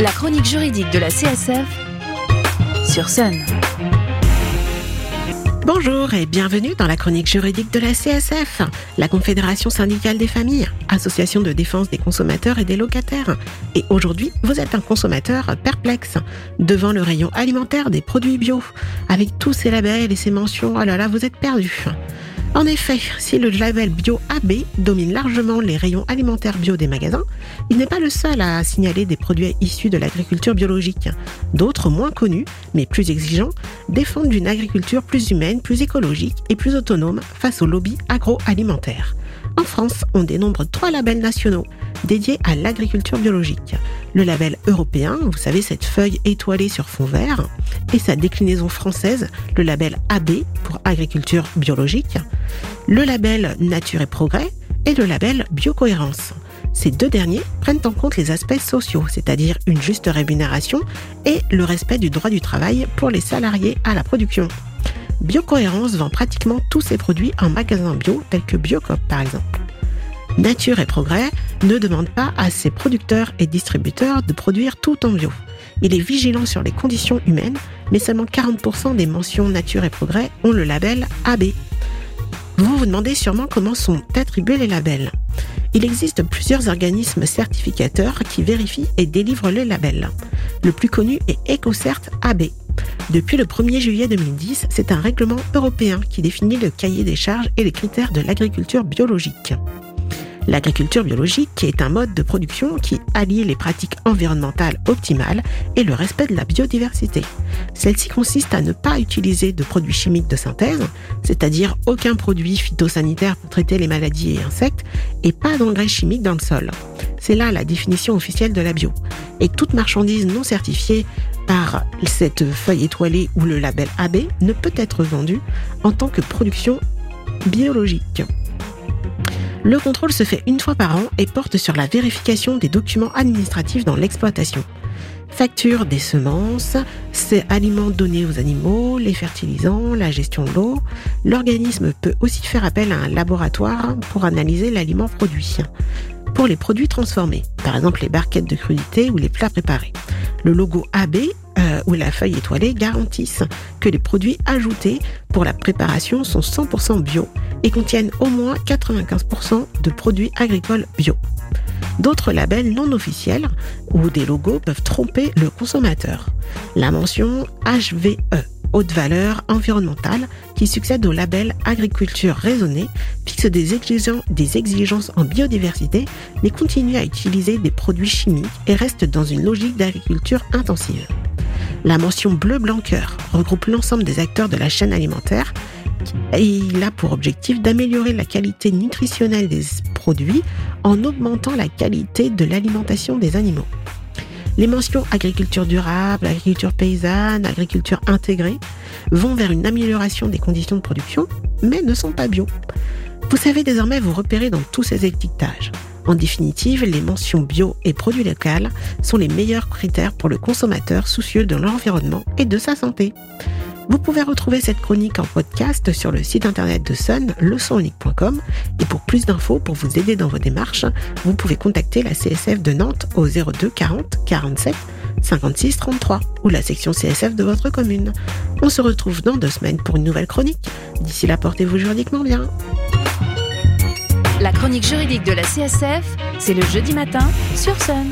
La chronique juridique de la CSF sur Sun. Bonjour et bienvenue dans la chronique juridique de la CSF, la Confédération syndicale des familles, association de défense des consommateurs et des locataires. Et aujourd'hui, vous êtes un consommateur perplexe devant le rayon alimentaire des produits bio. Avec tous ces labels et ces mentions, oh là là, vous êtes perdu. En effet, si le label bio AB domine largement les rayons alimentaires bio des magasins, il n'est pas le seul à signaler des produits issus de l'agriculture biologique. D'autres, moins connus, mais plus exigeants, défendent une agriculture plus humaine, plus écologique et plus autonome face au lobby agroalimentaire. En France, on dénombre trois labels nationaux dédiés à l'agriculture biologique. Le label européen, vous savez, cette feuille étoilée sur fond vert, et sa déclinaison française, le label AB pour agriculture biologique, le label Nature et Progrès et le label Biocohérence. Ces deux derniers prennent en compte les aspects sociaux, c'est-à-dire une juste rémunération et le respect du droit du travail pour les salariés à la production. Biocohérence vend pratiquement tous ses produits en magasin bio, tels que Biocop par exemple. Nature et Progrès ne demande pas à ses producteurs et distributeurs de produire tout en bio. Il est vigilant sur les conditions humaines, mais seulement 40% des mentions Nature et Progrès ont le label AB. Vous vous demandez sûrement comment sont attribués les labels. Il existe plusieurs organismes certificateurs qui vérifient et délivrent les labels. Le plus connu est EcoCert AB. Depuis le 1er juillet 2010, c'est un règlement européen qui définit le cahier des charges et les critères de l'agriculture biologique. L'agriculture biologique est un mode de production qui allie les pratiques environnementales optimales et le respect de la biodiversité. Celle-ci consiste à ne pas utiliser de produits chimiques de synthèse, c'est-à-dire aucun produit phytosanitaire pour traiter les maladies et insectes, et pas d'engrais chimiques dans le sol. C'est là la définition officielle de la bio. Et toute marchandise non certifiée par cette feuille étoilée ou le label AB ne peut être vendue en tant que production biologique. Le contrôle se fait une fois par an et porte sur la vérification des documents administratifs dans l'exploitation. Facture des semences, ces aliments donnés aux animaux, les fertilisants, la gestion de l'eau. L'organisme peut aussi faire appel à un laboratoire pour analyser l'aliment produit. Pour les produits transformés, par exemple les barquettes de crudité ou les plats préparés. Le logo AB euh, ou la feuille étoilée garantissent que les produits ajoutés pour la préparation sont 100% bio et contiennent au moins 95% de produits agricoles bio. D'autres labels non officiels ou des logos peuvent tromper le consommateur. La mention HVE, haute valeur environnementale, qui succède au label agriculture raisonnée, fixe des exigences, en biodiversité, mais continue à utiliser des produits chimiques et reste dans une logique d'agriculture intensive. La mention bleu blanc regroupe l'ensemble des acteurs de la chaîne alimentaire et il a pour objectif d'améliorer la qualité nutritionnelle des produits en augmentant la qualité de l'alimentation des animaux. Les mentions agriculture durable, agriculture paysanne, agriculture intégrée vont vers une amélioration des conditions de production, mais ne sont pas bio. Vous savez désormais vous repérer dans tous ces étiquetages. En définitive, les mentions bio et produits locaux sont les meilleurs critères pour le consommateur soucieux de l'environnement et de sa santé. Vous pouvez retrouver cette chronique en podcast sur le site internet de Sun, leçonunique.com. Et pour plus d'infos, pour vous aider dans vos démarches, vous pouvez contacter la CSF de Nantes au 02 40 47 56 33 ou la section CSF de votre commune. On se retrouve dans deux semaines pour une nouvelle chronique. D'ici là, portez-vous juridiquement bien. La chronique juridique de la CSF, c'est le jeudi matin sur Sun.